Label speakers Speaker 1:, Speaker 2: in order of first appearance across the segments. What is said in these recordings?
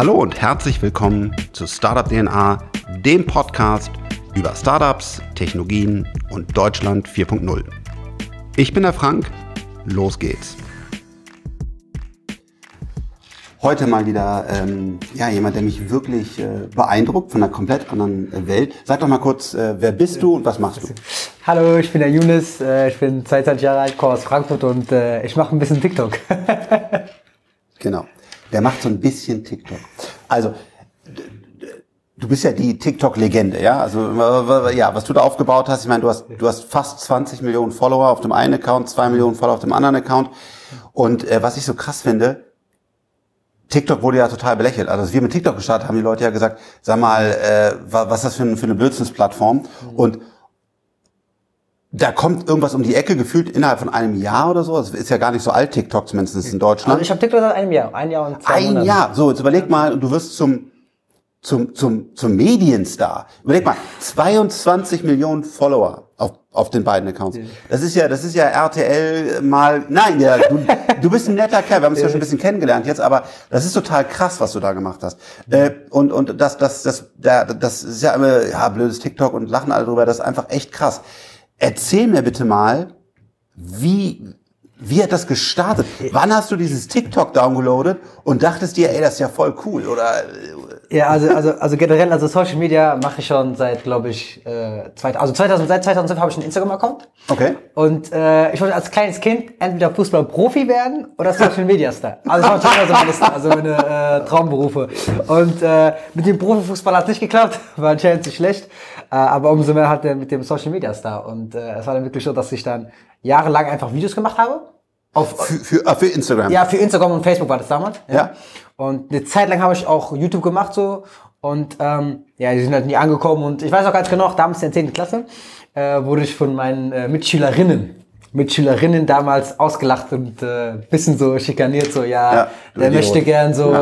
Speaker 1: Hallo und herzlich willkommen zu Startup DNA, dem Podcast über Startups, Technologien und Deutschland 4.0. Ich bin der Frank, los geht's. Heute mal wieder ähm, ja, jemand, der mich wirklich äh, beeindruckt von einer komplett anderen äh, Welt. Sag doch mal kurz, äh, wer bist du und was machst du?
Speaker 2: Hallo, ich bin der Younes, äh, ich bin 22 Jahre alt, komme aus Frankfurt und äh, ich mache ein bisschen TikTok.
Speaker 1: genau, der macht so ein bisschen TikTok. Also, du bist ja die TikTok-Legende, ja? Also, ja, was du da aufgebaut hast, ich meine, du hast, du hast fast 20 Millionen Follower auf dem einen Account, zwei Millionen Follower auf dem anderen Account. Und äh, was ich so krass finde, TikTok wurde ja total belächelt. Also als wir mit TikTok gestartet haben, die Leute ja gesagt, sag mal, äh, was ist das für, ein, für eine Blödsinnsplattform? Mhm. Und da kommt irgendwas um die Ecke, gefühlt innerhalb von einem Jahr oder so. Das ist ja gar nicht so alt, TikTok zumindest in Deutschland.
Speaker 2: Also ich habe TikTok seit einem Jahr, ein Jahr und zwei
Speaker 1: Ein Monaten. Jahr, so, jetzt überleg mal, du wirst zum, zum, zum, zum Medienstar. Überleg mal, 22 Millionen Follower auf, auf den beiden Accounts. Das ist ja, das ist ja RTL mal, nein, ja, du, du bist ein netter Kerl, wir haben uns ja schon ein bisschen kennengelernt jetzt, aber das ist total krass, was du da gemacht hast. Äh, und, und das, das, das, das, das ist ja immer, ja, blödes TikTok und lachen alle drüber, das ist einfach echt krass. Erzähl mir bitte mal, wie, wie hat das gestartet? Wann hast du dieses TikTok downgeloadet und dachtest dir, ey, das ist ja voll cool? Oder
Speaker 2: ja, also, also, also generell, also Social Media mache ich schon seit, glaube ich, äh, zwei, also 2000, seit 2005 habe ich einen Instagram-Account.
Speaker 1: Okay.
Speaker 2: Und äh, ich wollte als kleines Kind entweder Fußball-Profi werden oder Social Media Star. Also ich war schon also meine, also meine äh, Traumberufe. Und äh, mit dem Profifußball hat es nicht geklappt, war zu schlecht. Äh, aber umso mehr hat er mit dem Social Media Star. Und äh, es war dann wirklich so, dass ich dann jahrelang einfach Videos gemacht habe.
Speaker 1: Auf, für, für, äh, für Instagram?
Speaker 2: Ja, für Instagram und Facebook war das damals.
Speaker 1: Ja. ja.
Speaker 2: Und eine Zeit lang habe ich auch YouTube gemacht so. Und ähm, ja, die sind halt nie angekommen. Und ich weiß auch ganz genau, damals in der 10. Klasse äh, wurde ich von meinen äh, Mitschülerinnen Mitschülerinnen damals ausgelacht und äh, bisschen so schikaniert, so ja, ja der möchte gern so,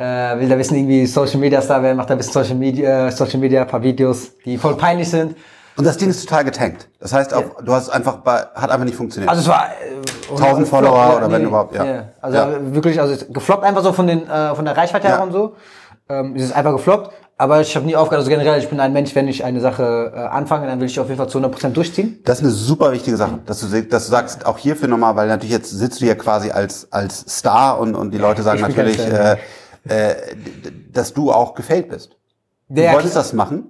Speaker 2: ja. äh, will da wissen irgendwie Social Media Star werden, macht da ein bisschen Social Media, Social Media, paar Videos, die voll peinlich sind.
Speaker 1: Und das Ding ist total getankt. Das heißt, auch, ja. du hast einfach bei, hat einfach nicht funktioniert.
Speaker 2: Also es war
Speaker 1: äh, 1000 Follower ja, oder nee, wenn überhaupt, ja.
Speaker 2: ja. Also wirklich, also gefloppt einfach so von den äh, von der Reichweite her und so. Ähm, es ist einfach gefloppt. Aber ich habe nie aufgehört, also generell, ich bin ein Mensch, wenn ich eine Sache äh, anfange, dann will ich auf jeden Fall zu 100% durchziehen.
Speaker 1: Das ist eine super wichtige Sache, dass du, dass du sagst, auch hierfür nochmal, weil natürlich jetzt sitzt du hier quasi als, als Star und, und die Leute sagen natürlich, äh, äh, dass du auch gefällt bist. Du Der wolltest das machen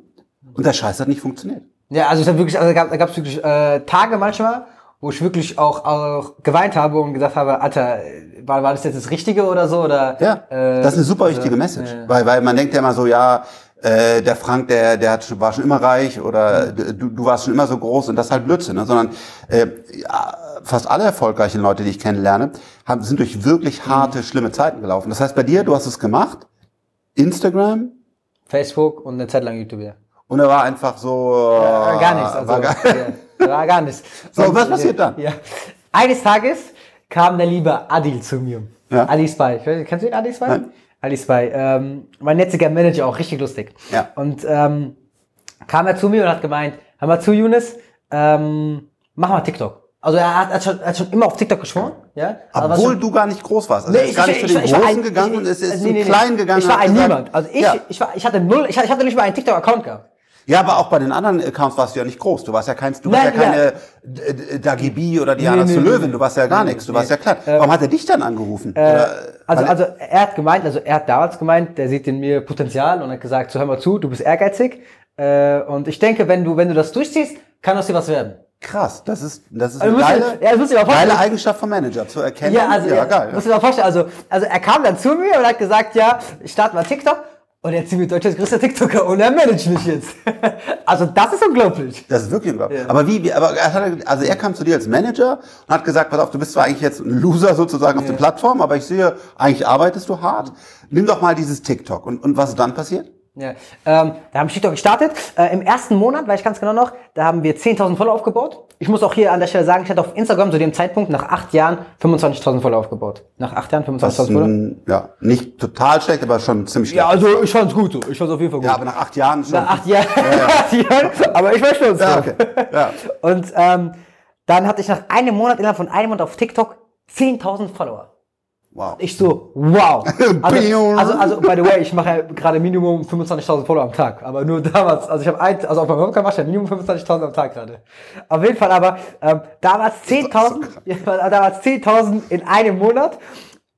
Speaker 1: und der Scheiß hat nicht funktioniert.
Speaker 2: Ja, also es hat wirklich, also da gab es wirklich äh, Tage manchmal, wo ich wirklich auch, auch geweint habe und gesagt habe, Alter, war, war das jetzt das Richtige oder so? Oder,
Speaker 1: ja, äh, das ist eine super wichtige Message. Äh, weil, weil man denkt ja immer so, ja, äh, der Frank, der, der hat, war schon immer reich oder mhm. du, du warst schon immer so groß und das ist halt Blödsinn. Ne? Sondern äh, ja, fast alle erfolgreichen Leute, die ich kennenlerne, haben, sind durch wirklich harte, mhm. schlimme Zeiten gelaufen. Das heißt, bei dir, du hast es gemacht, Instagram,
Speaker 2: Facebook und eine Zeit lang YouTube, ja.
Speaker 1: Und er war einfach so.
Speaker 2: Ja, gar nichts. Also, war gar, ja, war gar nichts.
Speaker 1: So, und, was passiert dann?
Speaker 2: Ja. Eines Tages kam der liebe Adil zu mir. Ja. Adi Spy. Kennst du ihn, Adi Spy? Nein. Ali Spy. Ähm, mein jetziger Manager auch richtig lustig.
Speaker 1: Ja.
Speaker 2: Und ähm, kam er zu mir und hat gemeint, hör mal zu, Younes, ähm, mach mal TikTok. Also er hat, hat, schon, hat schon immer auf TikTok geschworen, ja.
Speaker 1: Obwohl schon, du gar nicht groß warst. Also nee, er ist gar nicht ich, für den Großen ein, gegangen und es ist nee, nee, Kleinen gegangen.
Speaker 2: Ich war ein Niemand. Also ich, ja. ich, war, ich hatte null, ich hatte nicht mal einen TikTok-Account gehabt.
Speaker 1: Ja, aber auch bei den anderen Accounts warst du ja nicht groß. Du warst ja kein, du Nein, warst ja keine ja. Dagibi oder Diana nee, zu nee, Löwen. Du warst ja gar nee, nichts. Du warst ja klein. Warum hat er dich dann angerufen?
Speaker 2: Äh, also, also er hat gemeint, also er hat damals gemeint, der sieht in mir Potenzial und hat gesagt, so hör mal zu, du bist ehrgeizig. Äh, und ich denke, wenn du, wenn du das durchziehst, kann aus dir was werden.
Speaker 1: Krass, das ist, das ist also eine geile, ja, muss geile Eigenschaft vom Manager, zu erkennen.
Speaker 2: Ja, also, ja, geil. Muss ich mir vorstellen, also, also er kam dann zu mir und hat gesagt, ja, ich starte mal TikTok. Und er zieht mir Deutschlands größter TikToker und er managt mich jetzt. also das ist unglaublich.
Speaker 1: Das ist wirklich unglaublich. Ja. Aber wie, wie aber er hat, also er kam zu dir als Manager und hat gesagt, pass auf, du bist zwar eigentlich jetzt ein Loser sozusagen auf ja. der Plattform, aber ich sehe, eigentlich arbeitest du hart. Nimm doch mal dieses TikTok. Und, und was ist dann passiert?
Speaker 2: Ja, ähm, da haben wir TikTok gestartet. Äh, Im ersten Monat, weiß ich ganz genau noch, da haben wir 10.000 Follower aufgebaut. Ich muss auch hier an der Stelle sagen, ich hatte auf Instagram zu dem Zeitpunkt nach acht Jahren 25.000 Follower aufgebaut. Nach acht Jahren 25.000 Follower?
Speaker 1: Ja, nicht total schlecht, aber schon ziemlich schlecht.
Speaker 2: Ja, also ich fand's gut so. Ich fand's auf jeden Fall gut.
Speaker 1: Ja, aber nach acht Jahren schon.
Speaker 2: Nach acht Jahren, ja, ja. acht Jahren aber ich war schon so. Ja, okay. ja. Und ähm, dann hatte ich nach einem Monat, innerhalb von einem Monat auf TikTok 10.000 Follower.
Speaker 1: Wow.
Speaker 2: Ich so, wow. Also, also, also by the way, ich mache ja gerade Minimum 25.000 Follower am Tag. Aber nur damals, also ich habe ein, also auf meinem Webcam mache ich ja Minimum 25.000 am Tag gerade. Auf jeden Fall aber, ähm, damals 10.000, ja, damals 10.000 in einem Monat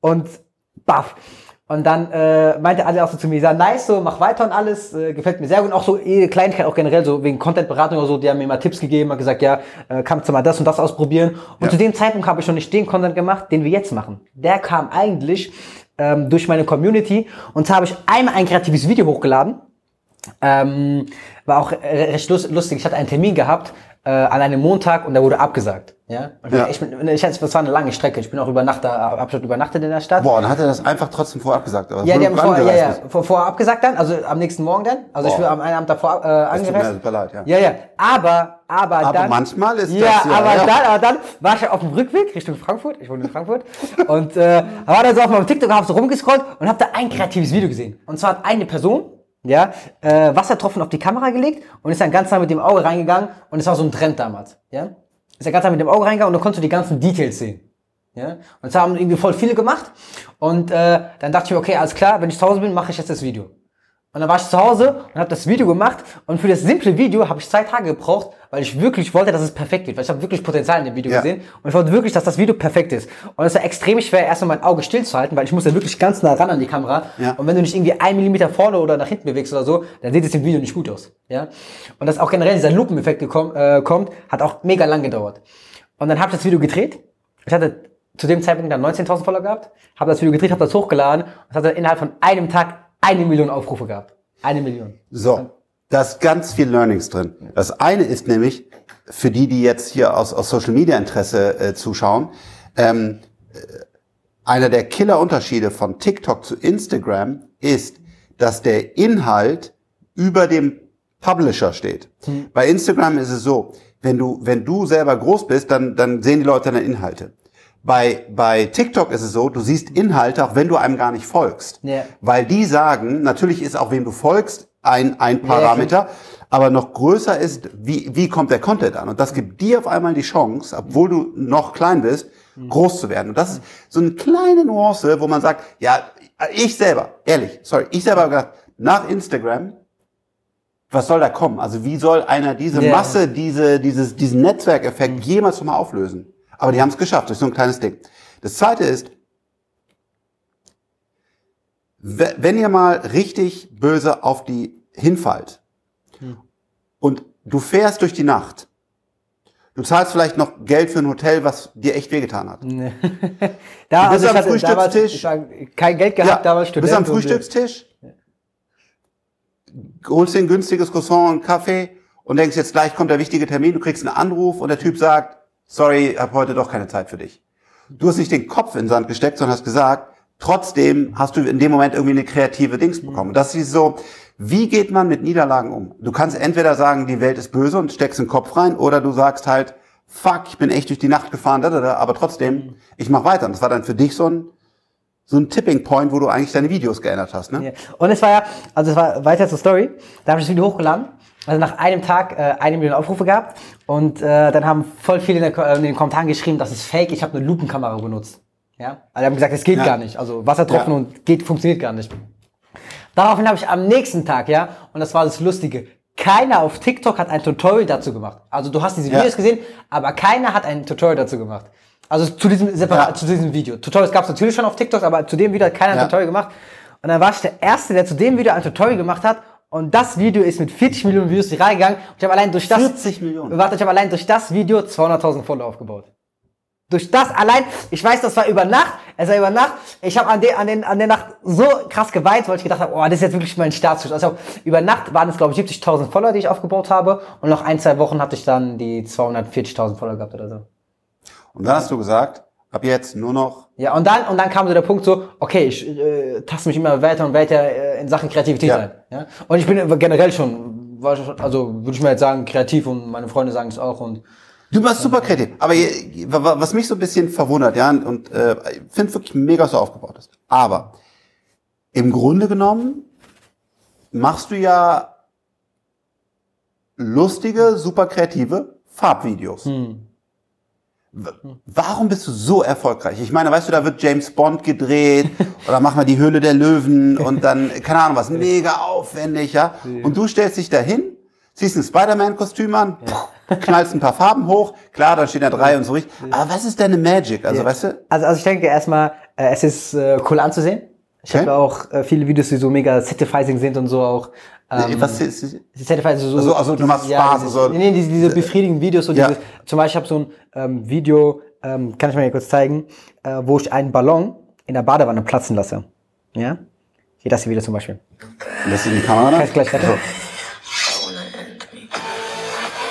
Speaker 2: und baff. Und dann äh, meinte alle auch so zu mir, ja, nice, so, mach weiter und alles, äh, gefällt mir sehr gut. Und auch so jede Kleinigkeit, auch generell so wegen Content-Beratung oder so, die haben mir mal Tipps gegeben, haben gesagt, ja, äh, kannst du mal das und das ausprobieren. Und
Speaker 1: Ja.
Speaker 2: zu dem Zeitpunkt habe ich noch nicht den Content gemacht, den wir jetzt machen. Der kam eigentlich ähm, durch meine Community. Und zwar habe ich einmal ein kreatives Video hochgeladen. Ähm, war auch re- recht lus- lustig. Ich hatte einen Termin gehabt äh, an einem Montag und der wurde abgesagt. Ja,
Speaker 1: Ja.
Speaker 2: Ich, bin, ich hatte, das war eine lange Strecke. Ich bin auch über Nacht da, hab schon übernachtet in der Stadt.
Speaker 1: Boah, dann hat er das einfach trotzdem vorab gesagt. aber
Speaker 2: Ja, die haben vorher, ja, ja, vor, vorher abgesagt dann, also am nächsten Morgen dann. Also ich
Speaker 1: Boah.
Speaker 2: bin am einen Abend davor äh,
Speaker 1: tut mir
Speaker 2: angereist.
Speaker 1: super leid, ja.
Speaker 2: Ja, ja. Aber, aber,
Speaker 1: Aber
Speaker 2: dann.
Speaker 1: manchmal ist
Speaker 2: ja,
Speaker 1: das ja,
Speaker 2: aber
Speaker 1: ja.
Speaker 2: dann, aber dann war ich auf dem Rückweg Richtung Frankfurt. Ich wohne in Frankfurt. und äh, war dann so auf meinem TikTok, hab so rumgescrollt und hab da ein kreatives Video gesehen. Und zwar hat eine Person, ja, äh, Wassertropfen auf die Kamera gelegt und ist dann ganz nah mit dem Auge reingegangen und es war so ein Trend damals, ja. Ist dann ganz nah mit dem Auge reingegangen und dann konntest du die ganzen Details sehen. Ja? Und das haben irgendwie voll viele gemacht. Und äh, dann dachte ich mir, okay, alles klar, wenn ich zu Hause bin, mache ich jetzt das Video. Und dann war ich zu Hause und habe das Video gemacht. Und für das simple Video habe ich zwei Tage gebraucht, weil ich wirklich wollte, dass es perfekt wird. Weil ich habe wirklich Potenzial in dem Video
Speaker 1: Ja.
Speaker 2: gesehen. Und ich wollte wirklich, dass das Video perfekt ist. Und es war extrem schwer, erstmal mein Auge stillzuhalten, weil ich musste wirklich ganz nah ran an die Kamera.
Speaker 1: Ja.
Speaker 2: Und wenn du nicht irgendwie einen Millimeter vorne oder nach hinten bewegst oder so, dann sieht es im Video nicht gut aus. Ja? Und dass auch generell dieser Lupeneffekt gekommen, äh, kommt, hat auch mega lang gedauert. Und dann habe ich das Video gedreht. Ich hatte zu dem Zeitpunkt dann 19.000 Follower gehabt, habe das Video gedreht, habe das hochgeladen und hatte innerhalb von einem Tag eine Million Aufrufe gehabt. Eine Million.
Speaker 1: So, da ist ganz viel Learnings drin. Das eine ist nämlich, für die, die jetzt hier aus, aus Social Media Interesse äh, zuschauen, ähm, äh, einer der Killer-Unterschiede von TikTok zu Instagram ist, dass der Inhalt über dem Publisher steht. Bei Instagram ist es so, wenn du, wenn du selber groß bist, dann, dann sehen die Leute deine Inhalte. Bei, bei TikTok ist es so, du siehst Inhalte, auch wenn du einem gar nicht folgst.
Speaker 2: Ja.
Speaker 1: Weil die sagen, natürlich ist auch wem du folgst ein, ein Parameter, aber noch größer ist, wie, wie kommt der Content an? Und das gibt dir auf einmal die Chance, obwohl du noch klein bist, groß zu werden. Und das ist so eine kleine Nuance, wo man sagt, ja, ich selber, ehrlich, sorry, ich selber habe gedacht, nach Instagram, was soll da kommen? Also wie soll einer diese
Speaker 2: Ja.
Speaker 1: Masse, diese, dieses, diesen Netzwerkeffekt jemals nochmal auflösen? Aber die haben es geschafft, durch so ein kleines Ding. Das zweite ist, we- wenn ihr mal richtig böse auf die hinfallt und du fährst durch die Nacht, du zahlst vielleicht noch Geld für ein Hotel, was dir echt wehgetan hat.
Speaker 2: Nee. da,
Speaker 1: Du bist
Speaker 2: ich
Speaker 1: am
Speaker 2: hatte
Speaker 1: Frühstückstisch.
Speaker 2: Damals, kein Geld gehabt, damals
Speaker 1: du bist am Frühstückstisch, holst dir ein günstiges Croissant und Kaffee und denkst, jetzt gleich kommt der wichtige Termin, du kriegst einen Anruf und der Typ sagt, sorry, hab heute doch keine Zeit für dich. Du hast nicht den Kopf in den Sand gesteckt, sondern hast gesagt, trotzdem hast du in dem Moment irgendwie eine kreative Dings bekommen. Das ist so, wie geht man mit Niederlagen um? Du kannst entweder sagen, die Welt ist böse und steckst den Kopf rein, oder du sagst halt, fuck, ich bin echt durch die Nacht gefahren, da, da, da, aber trotzdem, ich mach weiter. Und das war dann für dich so ein, so ein Tipping Point, wo du eigentlich deine Videos geändert hast, ne?
Speaker 2: Ja. Und es war ja, also es war weiter zur Story, da habe ich das Video hochgeladen, also nach einem Tag äh, eine Million Aufrufe gehabt und äh, dann haben voll viele in, der, äh, in den Kommentaren geschrieben, das ist fake, ich habe eine Lupenkamera benutzt. Ja, also die haben gesagt, es geht
Speaker 1: Ja.
Speaker 2: gar nicht, also Wassertropfen
Speaker 1: Ja.
Speaker 2: und geht, funktioniert gar nicht. Daraufhin habe ich am nächsten Tag, ja, und das war das Lustige, keiner auf TikTok hat ein Tutorial dazu gemacht. Also du hast diese
Speaker 1: Ja.
Speaker 2: Videos gesehen, aber keiner hat ein Tutorial dazu gemacht. Also zu diesem, separat,
Speaker 1: Ja.
Speaker 2: zu diesem Video. Tutorials gab es natürlich schon auf TikTok, aber zu dem Video hat keiner ein
Speaker 1: Ja.
Speaker 2: Tutorial gemacht. Und dann war ich der Erste, der zu dem Video ein Tutorial gemacht hat. Und das Video ist mit 40 Millionen Views reingegangen. Und ich habe allein durch das...
Speaker 1: 40 Millionen?
Speaker 2: Warte, ich habe allein durch das Video 200.000 Follower aufgebaut. Durch das allein, ich weiß, das war über Nacht, es war über Nacht, ich habe an, der an, den, an der Nacht so krass geweint, weil ich gedacht habe, oh, das ist jetzt wirklich mein Startschuss. Also über Nacht waren es, glaube ich, 70.000 Follower, die ich aufgebaut habe und nach ein, zwei Wochen hatte ich dann die 240.000 Follower gehabt oder so.
Speaker 1: Und dann hast du gesagt, ab jetzt nur noch,
Speaker 2: Ja, und dann, und dann kam so der Punkt so, okay, ich äh, taste mich immer weiter und weiter äh, in Sachen Kreativität
Speaker 1: Ja.
Speaker 2: ein. Ja? Und ich bin generell schon, also würde ich mal jetzt sagen, kreativ und meine Freunde sagen es auch und
Speaker 1: du warst super kreativ. Aber was mich so ein bisschen verwundert, ja, und äh, ich finde wirklich mega, du aufgebaut hast. Aber im Grunde genommen machst du ja lustige, super kreative Farbvideos. w- warum bist du so erfolgreich? Ich meine, weißt du, da wird James Bond gedreht oder mach mal die Höhle der Löwen und dann, keine Ahnung was, mega aufwendig, ja. Und du stellst dich dahin, ziehst ein Spider-Man-Kostüm an, knallst ein paar Farben hoch, klar, dann steht da drei und so richtig. Aber was ist deine Magic? Also, weißt du,
Speaker 2: Also, also ich denke erstmal, äh, es ist äh, cool anzusehen. Ich
Speaker 1: Okay.
Speaker 2: habe auch äh, viele Videos, die so mega satisfying sind und so auch. Ähm,
Speaker 1: was ist, ist
Speaker 2: Satisfying, so,
Speaker 1: Also- also du machst Spaß,
Speaker 2: Dieses,
Speaker 1: also-
Speaker 2: nee, nee, diese, diese befriedigenden Videos. So
Speaker 1: Ja.
Speaker 2: dieses, zum Beispiel, ich habe so ein ähm, Video, ähm, kann ich mal hier kurz zeigen, äh, wo ich einen Ballon in der Badewanne platzen lasse. Ja? Hier das hier wieder zum Beispiel.
Speaker 1: lässt du die Kamera?
Speaker 2: Kann ich gleich weiter?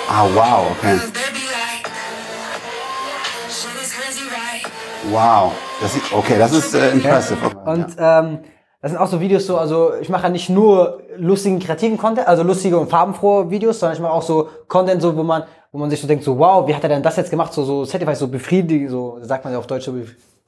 Speaker 1: Ah, wow, okay. Wow. Das ist, okay, das ist äh, impressive.
Speaker 2: Und ähm, das sind auch so Videos so, also ich mache ja nicht nur lustigen, kreativen Content, also lustige und farbenfrohe Videos, sondern ich mache auch so Content, so, wo man, wo man sich so denkt, so wow, wie hat er denn das jetzt gemacht? So, so Satisfied, so befriedigend, so sagt man ja auf Deutsch so.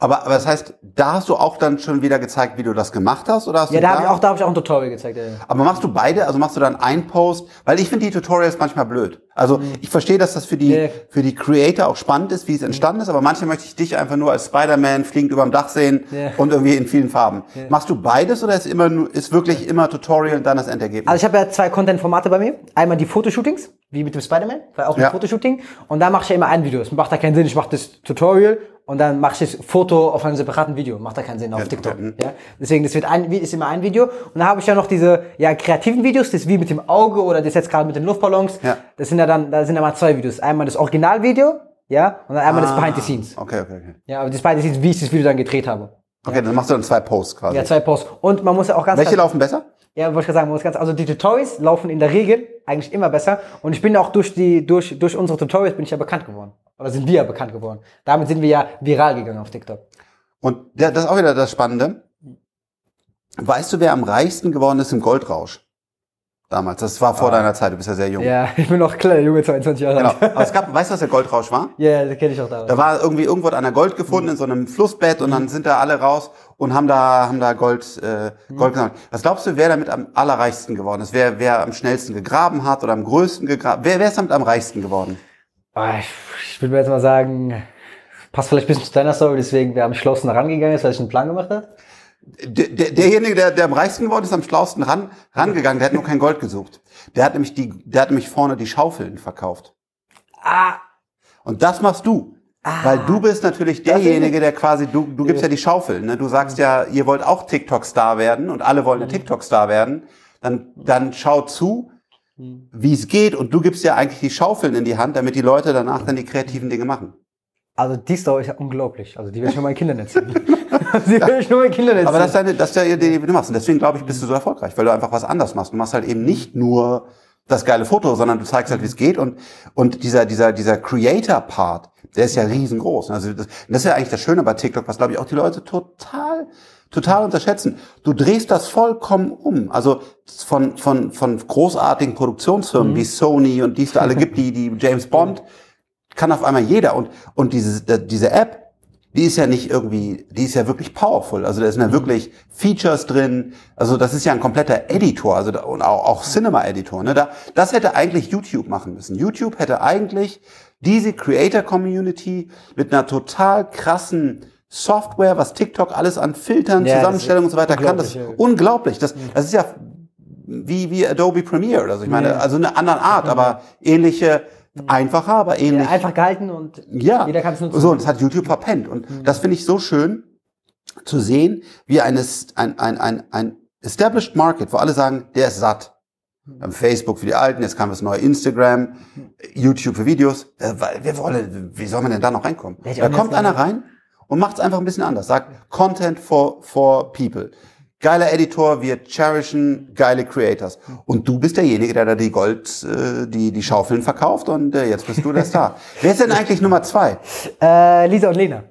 Speaker 1: Aber, aber das heißt, da hast du auch dann schon wieder gezeigt, wie du das gemacht hast? Oder hast
Speaker 2: Ja,
Speaker 1: du
Speaker 2: da habe ich auch, da habe ich auch ein Tutorial gezeigt. Ja.
Speaker 1: Aber machst du beide? Also machst du dann einen Post? Weil ich finde die Tutorials manchmal blöd. Also ich verstehe, dass das für die,
Speaker 2: Nee.
Speaker 1: für die Creator auch spannend ist, wie es entstanden ist, aber manchmal möchte ich dich einfach nur als Spider-Man fliegend über dem Dach sehen
Speaker 2: Ja.
Speaker 1: und irgendwie in vielen Farben. Machst du beides oder ist immer nur, ist wirklich immer Tutorial und dann das Endergebnis?
Speaker 2: Also ich habe ja zwei Content-Formate bei mir. Einmal die Fotoshootings, wie mit dem Spider-Man, weil auch ein
Speaker 1: Ja.
Speaker 2: Fotoshooting. Und da mache ich ja immer ein Video. Es macht da keinen Sinn, ich mache das Tutorial und dann mache ich das Foto auf einem separaten Video. Macht da keinen Sinn auf TikTok.
Speaker 1: okay.
Speaker 2: Ja? Deswegen, das wird ein, ist immer ein Video. Und dann habe ich ja noch diese ja, kreativen Videos, das wie mit dem Auge oder das jetzt gerade mit den Luftballons.
Speaker 1: Ja.
Speaker 2: Das sind ja dann, da sind ja mal zwei Videos. Einmal das Originalvideo, ja, und dann einmal das
Speaker 1: Ah,
Speaker 2: Behind the Scenes.
Speaker 1: Okay, okay, okay.
Speaker 2: Ja, aber das Behind the Scenes, wie ich das Video dann gedreht habe.
Speaker 1: Okay, dann machst du dann zwei Posts quasi.
Speaker 2: Ja, zwei Posts. Und man muss ja auch ganz
Speaker 1: Welche
Speaker 2: klar-
Speaker 1: laufen besser?
Speaker 2: ja, wollte ich gerade sagen, man muss ganz, also die Tutorials laufen in der Regel eigentlich immer besser. Und ich bin auch durch die, durch, durch unsere Tutorials bin ich ja bekannt geworden. Oder sind wir ja bekannt geworden. Damit sind wir ja viral gegangen auf TikTok.
Speaker 1: Und das ist auch wieder das Spannende. Weißt du, wer am reichsten geworden ist im Goldrausch? Damals. Das war vor deiner Zeit. Du bist ja sehr jung.
Speaker 2: Ah. Ja, ich bin noch kleiner Junge, 22 Jahre
Speaker 1: Genau.
Speaker 2: alt.
Speaker 1: Aber es gab, weißt du, was der Goldrausch war?
Speaker 2: Ja, das kenne ich auch damals.
Speaker 1: Da war irgendwie irgendwo einer Gold gefunden in so einem Flussbett und dann sind da alle raus und haben da haben da Gold äh, Gold gesammelt. Was glaubst du, wer damit am allerreichsten geworden ist? Wer wer am schnellsten gegraben hat oder am größten gegraben? Wer wer ist damit am reichsten geworden?
Speaker 2: Ah, ich, würde mir jetzt mal sagen, passt vielleicht ein bisschen zu deiner Story, deswegen wer am schlausten rangegangen ist, weil ich einen Plan gemacht habe.
Speaker 1: Der, der, derjenige, der, der am reichsten geworden ist, am schlausten ran, rangegangen, der hat nur kein Gold gesucht. Der hat nämlich die, der hat nämlich vorne die Schaufeln verkauft.
Speaker 2: Ah,
Speaker 1: Und das machst du. Weil du bist natürlich derjenige, der quasi, du, du gibst ja die Schaufeln. Ne? Du sagst ja, ihr wollt auch TikTok-Star werden und alle wollen ein TikTok-Star werden. Dann, dann schau zu, wie es geht und du gibst ja eigentlich die Schaufeln in die Hand, damit die Leute danach dann die kreativen Dinge machen.
Speaker 2: also die Story ist ja unglaublich. Also die werde ich nur meinen Kindern erzählen. die werde ich nur meinen Kindern erzählen.
Speaker 1: Aber das ist, deine, das ist ja die Idee, die du machst. Und deswegen glaube ich, bist du so erfolgreich, weil du einfach was anders machst. Du machst halt eben nicht nur das geile Foto, sondern du zeigst halt, wie es geht. Und, und dieser, dieser, dieser Creator-Part, der ist ja riesengroß. Also das, das ist ja eigentlich das Schöne bei TikTok, was glaube ich auch die Leute total, total unterschätzen. Du drehst das vollkommen um. Also von, von, von großartigen Produktionsfirmen wie Sony und die es da alle gibt, die, die James Bond, kann auf einmal jeder. Und, und diese, äh, diese App, die ist ja nicht irgendwie, die ist ja wirklich powerful. Also da sind ja wirklich Features drin. Also das ist ja ein kompletter Editor, also da, und auch, auch Cinema-Editor. Ne? Da, das hätte eigentlich YouTube machen müssen. YouTube hätte eigentlich diese Creator-Community mit einer total krassen Software, was TikTok alles an Filtern,
Speaker 2: Ja,
Speaker 1: Zusammenstellungen und so weiter kann, das ist
Speaker 2: unglaublich.
Speaker 1: Das, das ist ja wie, wie Adobe Premiere. Also ich meine, also eine andere Art, aber ähnliche, einfacher, aber ähnlich.
Speaker 2: ja, einfach gehalten und
Speaker 1: Ja,
Speaker 2: jeder kann es nutzen.
Speaker 1: so, und das hat YouTube verpennt. Und das finde ich so schön zu sehen, wie eine, ein, ein, ein, ein established market, wo alle sagen, der ist satt. Wir haben Facebook für die Alten, jetzt kam das neue Instagram, YouTube für Videos. Äh, weil Wir wollen, wie soll man denn da noch reinkommen? Da kommt einer rein und macht es einfach ein bisschen anders. Sagt Content for, for people. Geiler Editor, wir cherishen geile Creators. Und du bist derjenige, der da die Gold, äh, die, die Schaufeln verkauft und äh, jetzt bist du der Star. Wer ist denn eigentlich Nummer zwei?
Speaker 2: Äh, Lisa und Lena.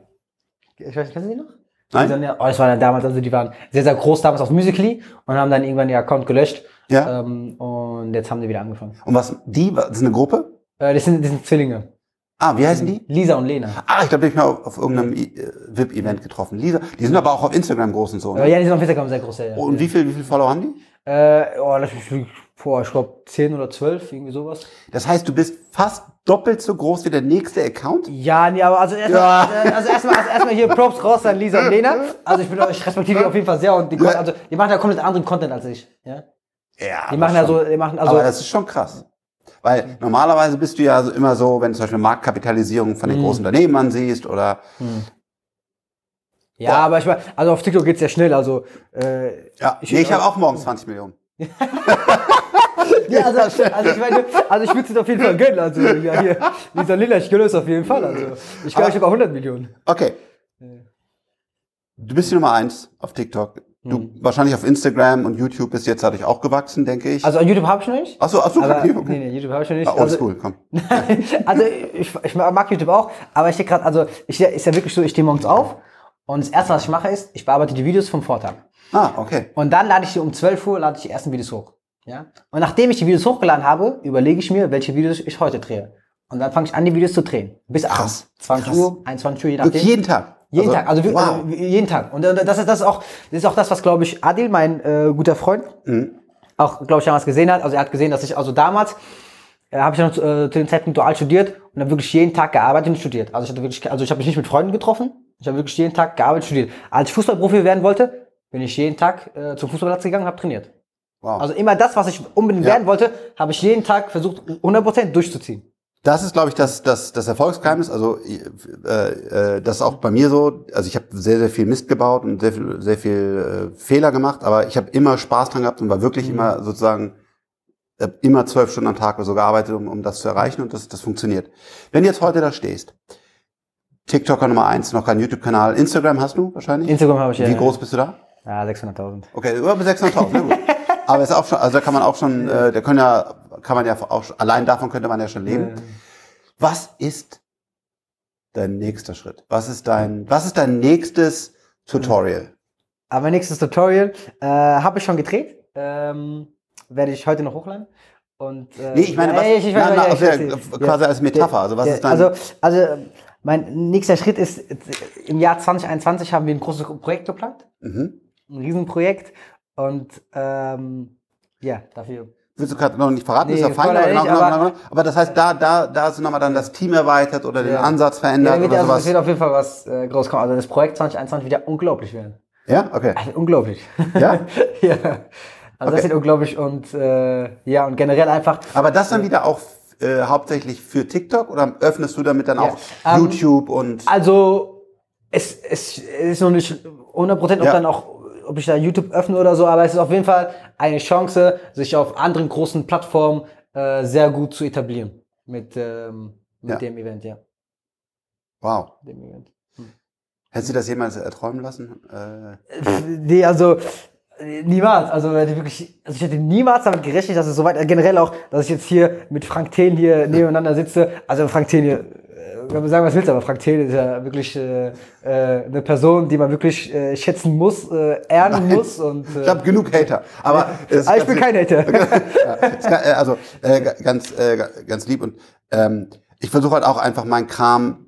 Speaker 2: Ich weiß du die noch?
Speaker 1: Nein.
Speaker 2: Ja, oh, das war dann damals, also die waren sehr, sehr groß damals auf Musical.ly und haben dann irgendwann ihr Account gelöscht.
Speaker 1: Ja.
Speaker 2: Ähm, und jetzt haben die wieder angefangen.
Speaker 1: Und was, die, das ist eine Gruppe?
Speaker 2: Äh, das, sind, das sind Zwillinge.
Speaker 1: Ah, wie heißen die?
Speaker 2: Lisa und Lena.
Speaker 1: Ah, ich glaube, die hab ich mal auf, auf irgendeinem äh, VIP-Event getroffen. Lisa, die sind aber auch auf Instagram groß und so.
Speaker 2: Äh,
Speaker 1: Ne?
Speaker 2: ja, die sind auf Instagram sehr groß. Ja, ja.
Speaker 1: Und wie viel, wie viel Follower haben die?
Speaker 2: Äh, oh, mich, lügen. boah, ich glaube 10 oder 12, irgendwie sowas.
Speaker 1: Das heißt, du bist fast doppelt so groß wie der nächste Account?
Speaker 2: Ja, nee, aber also erstmal,
Speaker 1: Ja.
Speaker 2: äh, also erstmal, also erstmal hier Props raus an Lisa und Lena. Also ich bin, ich respektiere die auf jeden Fall sehr und die, also die machen ja komplett anderen Content als ich. Ja?
Speaker 1: Ja.
Speaker 2: Die machen ja so, die machen also,
Speaker 1: aber das ist schon krass. Weil normalerweise bist du ja so immer so, wenn du zum Beispiel Marktkapitalisierung von
Speaker 2: Mhm.
Speaker 1: den großen Unternehmen ansiehst oder
Speaker 2: ja, aber ich meine, also auf TikTok geht's sehr schnell, also äh,
Speaker 1: ja, ich, nee, ich habe auch morgens 20 Millionen.
Speaker 2: Ja, also, also ich meine, also ich würde es auf jeden Fall gönnen. Also ja, hier, Lisa Lilla, ich gönne es auf jeden Fall. Also ich glaube, ich habe auch 100 Millionen.
Speaker 1: Okay. Du bist die Nummer eins auf TikTok. Du
Speaker 2: Mhm.
Speaker 1: wahrscheinlich auf Instagram und YouTube bist jetzt dadurch auch gewachsen, denke ich.
Speaker 2: Also YouTube habe ich noch nicht.
Speaker 1: Achso, achso,
Speaker 2: Aber,
Speaker 1: okay,
Speaker 2: nee,
Speaker 1: okay.
Speaker 2: nee, YouTube habe ich noch nicht.
Speaker 1: Ah,
Speaker 2: Also,
Speaker 1: oldschool, komm.
Speaker 2: also ich, ich mag YouTube auch, aber ich stehe gerade, also ich ist ja wirklich so, ich stehe morgens auf und das erste, was ich mache, ist, ich bearbeite die Videos vom Vortag.
Speaker 1: Ah, okay.
Speaker 2: Und dann lade ich die um 12 Uhr, lade ich die ersten Videos hoch. Ja? Und nachdem ich die Videos hochgeladen habe, überlege ich mir, welche Videos ich heute drehe. Und dann fange ich an, die Videos zu drehen. Bis abends. 20
Speaker 1: krass.
Speaker 2: Uhr, 21 Uhr, je nachdem.
Speaker 1: jeden Tag.
Speaker 2: Jeden Tag, also,
Speaker 1: wow.
Speaker 2: äh, jeden Tag. Und äh, das ist das ist auch, das ist auch das, was glaube ich Adil, mein äh, guter Freund,
Speaker 1: Mhm.
Speaker 2: auch glaube ich damals gesehen hat. Also er hat gesehen, dass ich also damals äh, habe ich noch äh, zu dem Zeitpunkt dual studiert und dann wirklich jeden Tag gearbeitet und studiert. Also ich hatte wirklich, also ich habe mich nicht mit Freunden getroffen. Ich habe wirklich jeden Tag gearbeitet und studiert. Als ich Fußballprofi werden wollte, bin ich jeden Tag äh, zum Fußballplatz gegangen und habe trainiert.
Speaker 1: wow.
Speaker 2: Also immer das, was ich unbedingt
Speaker 1: Ja.
Speaker 2: werden wollte, habe ich jeden Tag versucht 100% durchzuziehen.
Speaker 1: Das ist, glaube ich, das, das, das Erfolgsgeheimnis. Also äh, äh, das ist auch bei mir so. Also ich habe sehr, sehr viel Mist gebaut und sehr viel, sehr viel äh, Fehler gemacht, aber ich habe immer Spaß dran gehabt und war wirklich immer sozusagen hab immer zwölf Stunden am Tag oder so gearbeitet, um, um das zu erreichen und das, das funktioniert. Wenn du jetzt heute da stehst, TikToker Nummer eins, noch kein YouTube-Kanal, Instagram hast du wahrscheinlich?
Speaker 2: Instagram habe ich ja.
Speaker 1: Wie groß bist du da?
Speaker 2: Ja, 600.000.
Speaker 1: Okay, über 600.000, na gut. Aber ist auch schon, also da kann man auch schon, äh, da können ja, kann man ja auch, schon- allein davon könnte man ja schon leben. Was ist dein nächster Schritt? Was ist dein, was ist dein nächstes Tutorial?
Speaker 2: Aber nächstes Tutorial äh, habe ich schon gedreht. Ähm, werde ich heute noch hochladen. Und, äh,
Speaker 1: Nee, ich meine, was-
Speaker 2: ja, ich, ich, meine,
Speaker 1: na,
Speaker 2: ja, ich,
Speaker 1: quasi als Metapher. Also was ist dein-
Speaker 2: Also, also mein nächster Schritt ist, im Jahr 2021 haben wir ein großes Projekt geplant.
Speaker 1: Mhm.
Speaker 2: Ein Riesenprojekt. Und ähm, ja, dafür.
Speaker 1: Willst du gerade noch nicht verraten?
Speaker 2: Nee,
Speaker 1: ist ja fein, aber, genau, genau,
Speaker 2: aber-
Speaker 1: aber das heißt, da, da, da hast du nochmal dann das Team erweitert oder den
Speaker 2: Ja.
Speaker 1: Ansatz
Speaker 2: Ja,
Speaker 1: verändert
Speaker 2: wird,
Speaker 1: oder
Speaker 2: also, es
Speaker 1: sowas.
Speaker 2: wird auf jeden Fall was äh, groß kommen. Also das Projekt 2021 wird ja unglaublich werden.
Speaker 1: Ja, okay.
Speaker 2: Also unglaublich.
Speaker 1: Ja?
Speaker 2: ja. Also das
Speaker 1: Okay.
Speaker 2: wird unglaublich und äh, ja, und generell einfach.
Speaker 1: Aber das dann wieder auch äh, hauptsächlich für TikTok oder öffnest du damit dann
Speaker 2: Ja.
Speaker 1: auch
Speaker 2: Ähm,
Speaker 1: YouTube und
Speaker 2: Also, es, es ist noch nicht 100% ob
Speaker 1: Ja.
Speaker 2: dann auch, ob ich da YouTube öffne oder so, aber es ist auf jeden Fall eine Chance, sich auf anderen großen Plattformen äh, sehr gut zu etablieren mit, ähm, mit
Speaker 1: Ja.
Speaker 2: dem Event, ja.
Speaker 1: wow.
Speaker 2: Dem Event.
Speaker 1: Hättest du das jemals erträumen lassen? Äh,
Speaker 2: Nee, also äh, niemals. Also, wirklich, also ich hätte niemals damit gerechnet, dass es so weit, äh, generell auch, dass ich jetzt hier mit Frank Thelen hier nebeneinander sitze. Also Frank Thelen hier, äh, kann man sagen, was willst, aber Frank Thelen ist ja wirklich äh, äh, eine Person, die man wirklich äh, schätzen muss, äh, ehren muss. Und, äh,
Speaker 1: ich habe genug Hater. Aber es
Speaker 2: aber ich bin kein Hater.
Speaker 1: ja, also ga- ganz ga- ganz lieb und ähm, ich versuche halt auch einfach meinen Kram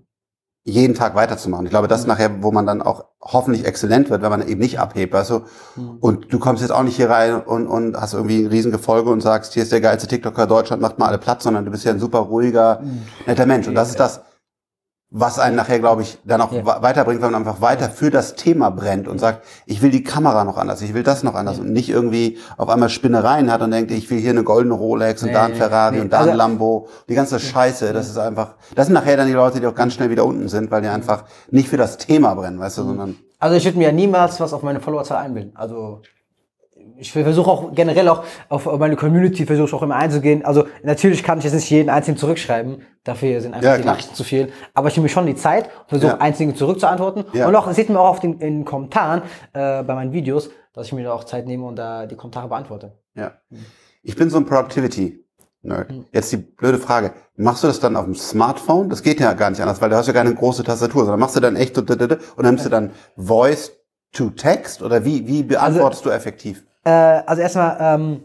Speaker 1: jeden Tag weiterzumachen. Ich glaube, das ist
Speaker 2: Mhm.
Speaker 1: nachher, wo man dann auch hoffentlich exzellent wird, wenn man eben nicht abhebt, weißt du?
Speaker 2: Mhm.
Speaker 1: Und du kommst jetzt auch nicht hier rein und, und hast irgendwie ein riesen Gefolge und sagst, hier ist der geilste TikToker Deutschland, macht mal alle Platz, sondern du bist ja ein super ruhiger,
Speaker 2: Mhm.
Speaker 1: netter Mensch. Und das ist das, was einen nachher, glaube ich, dann auch
Speaker 2: Ja.
Speaker 1: weiterbringt, wenn man einfach weiter für das Thema brennt und sagt, ich will die Kamera noch anders, ich will das noch anders und nicht irgendwie auf einmal Spinnereien hat und denkt, ich will hier eine goldene Rolex und
Speaker 2: Nee,
Speaker 1: da ein Ferrari
Speaker 2: nee.
Speaker 1: und da ein
Speaker 2: Also-
Speaker 1: Lambo. Die ganze Scheiße, das ist einfach, das sind nachher dann die Leute, die auch ganz schnell wieder unten sind, weil die einfach nicht für das Thema brennen, weißt du, sondern
Speaker 2: Also ich würde mir ja niemals was auf meine Followerzahl einbilden. Also ich versuche auch generell auch auf meine Community versuche ich auch immer einzugehen. Also natürlich kann ich jetzt nicht jeden einzelnen zurückschreiben, dafür sind einfach
Speaker 1: Ja,
Speaker 2: die
Speaker 1: klar.
Speaker 2: Nachrichten zu viel. Aber ich nehme mir schon die Zeit und versuche
Speaker 1: Ja.
Speaker 2: einzelne zurückzuantworten.
Speaker 1: Ja.
Speaker 2: Und auch, das sieht man auch auf den, in den Kommentaren äh, bei meinen Videos, dass ich mir da auch Zeit nehme und da die Kommentare beantworte.
Speaker 1: Ja. Ich bin so ein Productivity-Nerd. Jetzt die blöde Frage. Machst du das dann auf dem Smartphone? Das geht ja gar nicht anders, weil du hast ja keine große Tastatur, sondern machst du dann echt und dann nimmst du dann Voice to Text oder wie, wie beantwortest du effektiv?
Speaker 2: Äh, also erstmal, ähm,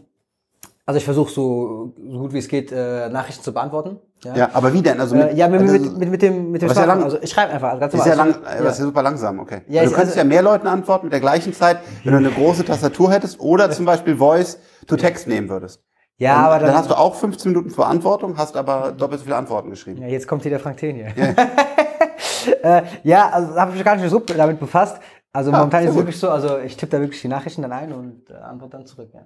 Speaker 2: also ich versuche so, so gut wie es geht, äh, Nachrichten zu beantworten.
Speaker 1: Ja, aber wie denn? Also
Speaker 2: Äh, ja, mit,
Speaker 1: also,
Speaker 2: mit, mit, mit dem, mit dem
Speaker 1: ist ja
Speaker 2: Smartphone.
Speaker 1: lang-
Speaker 2: Also ich schreibe einfach. Also ganz
Speaker 1: ist ja lang,
Speaker 2: Also,
Speaker 1: äh, das ist ja super langsam, okay.
Speaker 2: Ja,
Speaker 1: du
Speaker 2: ich-
Speaker 1: könntest
Speaker 2: also-
Speaker 1: ja mehr Leuten antworten mit der gleichen Zeit, wenn du eine große Tastatur hättest oder zum Beispiel Voice to Text nehmen würdest.
Speaker 2: Ja,
Speaker 1: dann,
Speaker 2: aber
Speaker 1: dann,
Speaker 2: dann,
Speaker 1: hast du auch 15 Minuten Verantwortung, hast aber doppelt so viele Antworten geschrieben.
Speaker 2: ja, jetzt kommt hier der Frank Thien hier. äh, ja, also habe ich mich gar nicht so damit befasst. Also momentan
Speaker 1: sehr
Speaker 2: ist es wirklich so, also ich tippe da wirklich die Nachrichten dann ein und äh, antworte dann zurück. Ja.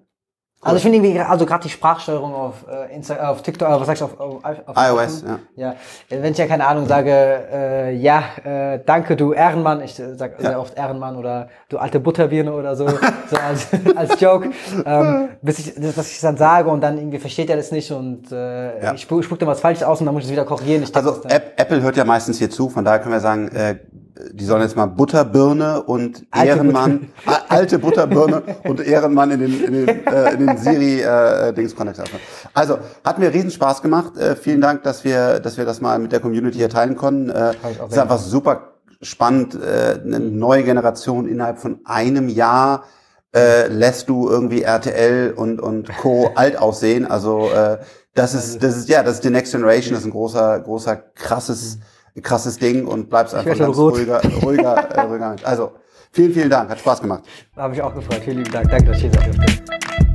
Speaker 2: Also ich finde irgendwie, also gerade die Sprachsteuerung auf, äh, Insta, auf TikTok, äh, was sagst du, auf, auf, auf
Speaker 1: iOS,
Speaker 2: iPhone? ja. Wenn ich ja keine Ahnung sage, äh, ja, äh, danke du Ehrenmann, ich äh, sag sehr oft Ehrenmann oder du alte Butterbirne oder so, so als, als Joke, ähm, bis ich, dass ich es dann sage und dann irgendwie versteht er das nicht und äh,
Speaker 1: Ja.
Speaker 2: ich spuck, spuck dann was Falsches aus und dann muss ich es wieder korrigieren. Ich
Speaker 1: Also App, Apple hört ja meistens hier zu, von daher können wir sagen, äh, die sollen jetzt mal Butterbirne und
Speaker 2: Alte
Speaker 1: Ehrenmann, alte Butterbirne und Ehrenmann in den, in den, äh, in den Siri äh. Also hat mir riesen Spaß gemacht. Äh, vielen Dank, dass wir, dass wir das mal mit der Community hier teilen konnten. Äh, ist einfach super spannend. Äh, eine neue Generation innerhalb von einem Jahr äh, lässt du irgendwie RTL und und Co. alt aussehen. Also äh, das ist das ist ja das ist die Next Generation. Das ist ein großer großer krasses krasses Ding und bleibst einfach ganz
Speaker 2: rot.
Speaker 1: ruhiger ruhiger äh, ruhiger. Mensch. Also vielen vielen Dank, hat Spaß gemacht.
Speaker 2: Habe ich auch gefreut. Vielen lieben Dank. Danke, dass ich hier sein durfte.